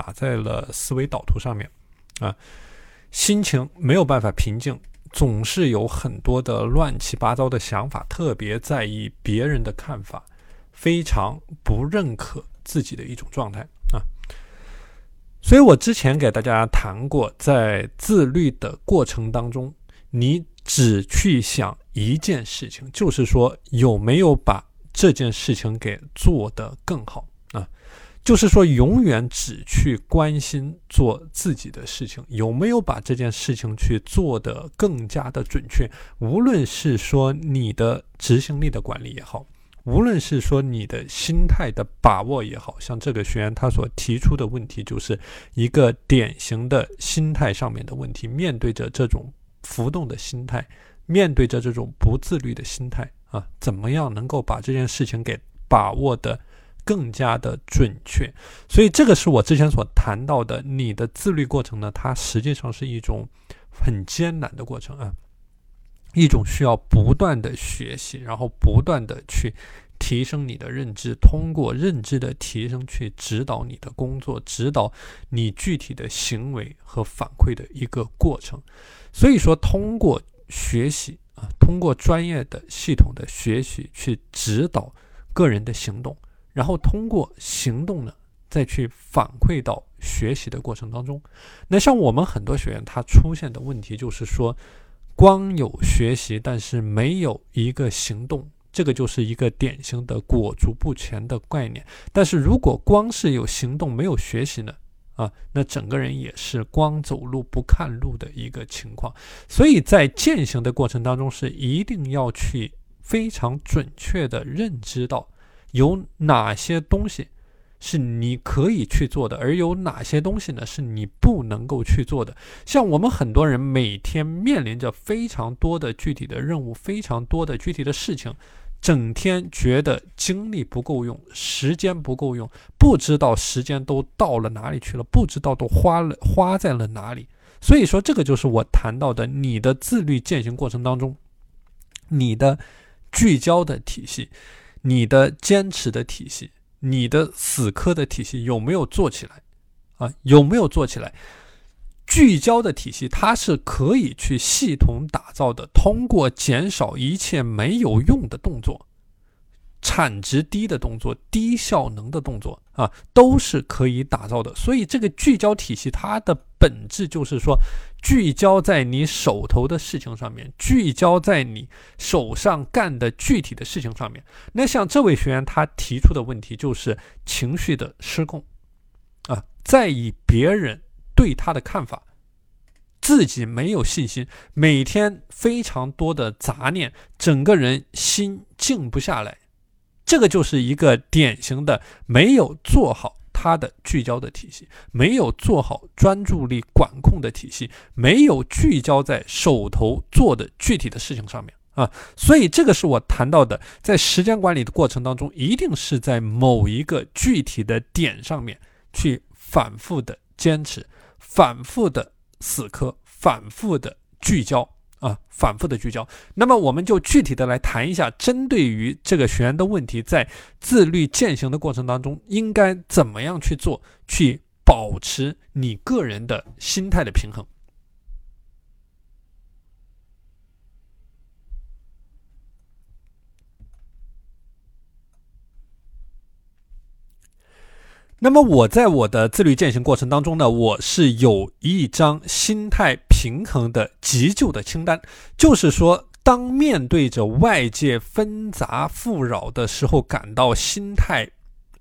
打在了思维导图上面，啊，心情没有办法平静，总是有很多的乱七八糟的想法，特别在意别人的看法，非常不认可自己的一种状态啊。所以我之前给大家谈过，在自律的过程当中，你只去想一件事情，就是说有没有把这件事情给做得更好啊？就是说永远只去关心做自己的事情，有没有把这件事情去做得更加的准确？无论是说你的执行力的管理也好。无论是说你的心态的把握也好，像这个学员他所提出的问题，就是一个典型的心态上面的问题。面对着这种浮动的心态，面对着这种不自律的心态啊，怎么样能够把这件事情给把握的更加的准确？所以这个是我之前所谈到的，你的自律过程呢，它实际上是一种很艰难的过程啊。一种需要不断的学习，然后不断的去提升你的认知，通过认知的提升去指导你的工作，指导你具体的行为和反馈的一个过程。所以说，通过学习啊，通过专业的系统的学习去指导个人的行动，然后通过行动呢，再去反馈到学习的过程当中。那像我们很多学员他出现的问题就是说。光有学习，但是没有一个行动，这个就是一个典型的裹足不前的概念。但是如果光是有行动没有学习呢？啊，那整个人也是光走路不看路的一个情况。所以在践行的过程当中，是一定要去非常准确的认知到有哪些东西。是你可以去做的，而有哪些东西呢？是你不能够去做的。像我们很多人每天面临着非常多的具体的任务，非常多的具体的事情，整天觉得精力不够用，时间不够用，不知道时间都到了哪里去了，不知道都花了花在了哪里。所以说，这个就是我谈到的，你的自律践行过程当中，你的聚焦的体系，你的坚持的体系。你的死磕的体系有没有做起来？啊，有没有做起来？聚焦的体系它是可以去系统打造的，通过减少一切没有用的动作。产值低的动作、低效能的动作啊，都是可以打造的。所以，这个聚焦体系它的本质就是说，聚焦在你手头的事情上面，聚焦在你手上干的具体的事情上面。那像这位学员他提出的问题就是情绪的失控啊，在意别人对他的看法，自己没有信心，每天非常多的杂念，整个人心静不下来。这个就是一个典型的没有做好他的聚焦的体系，没有做好专注力管控的体系，没有聚焦在手头做的具体的事情上面啊。所以这个是我谈到的，在时间管理的过程当中，一定是在某一个具体的点上面去反复的坚持，反复的死磕，反复的聚焦。啊，反复的聚焦。那么，我们就具体的来谈一下，针对于这个学员的问题，在自律践行的过程当中，应该怎么样去做，去保持你个人的心态的平衡。那么我在我的自律践行过程当中呢，我是有一张心态平衡的急救的清单，就是说，当面对着外界纷杂富扰的时候，感到心态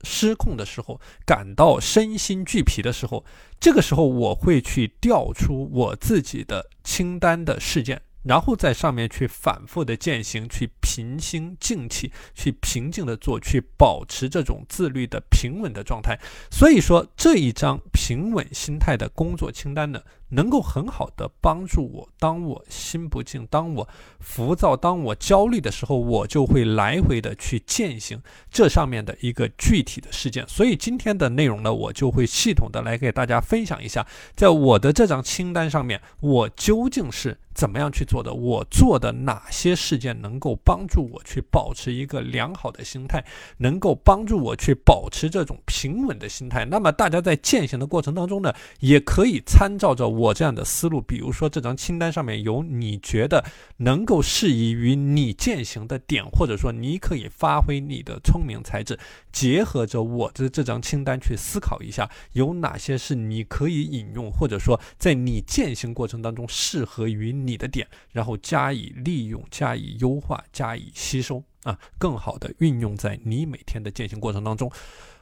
失控的时候，感到身心俱疲的时候，这个时候我会去调出我自己的清单的事件。然后在上面去反复的践行，去平心静气，去平静的做，去保持这种自律的平稳的状态。所以说这一张平稳心态的工作清单呢，能够很好的帮助我。当我心不静，当我浮躁，当我焦虑的时候，我就会来回的去践行这上面的一个具体的事件。所以今天的内容呢，我就会系统的来给大家分享一下，在我的这张清单上面，我究竟是。怎么样去做的？我做的哪些事件能够帮助我去保持一个良好的心态，能够帮助我去保持这种平稳的心态？那么大家在践行的过程当中呢，也可以参照着我这样的思路，比如说这张清单上面有你觉得能够适宜于你践行的点，或者说你可以发挥你的聪明才智，结合着我的这张清单去思考一下，有哪些是你可以引用，或者说在你践行过程当中适合于你。的点，然后加以利用、加以优化、加以吸收啊，更好的运用在你每天的践行过程当中。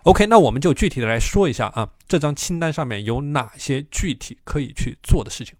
OK，那我们就具体的来说一下啊，这张清单上面有哪些具体可以去做的事情。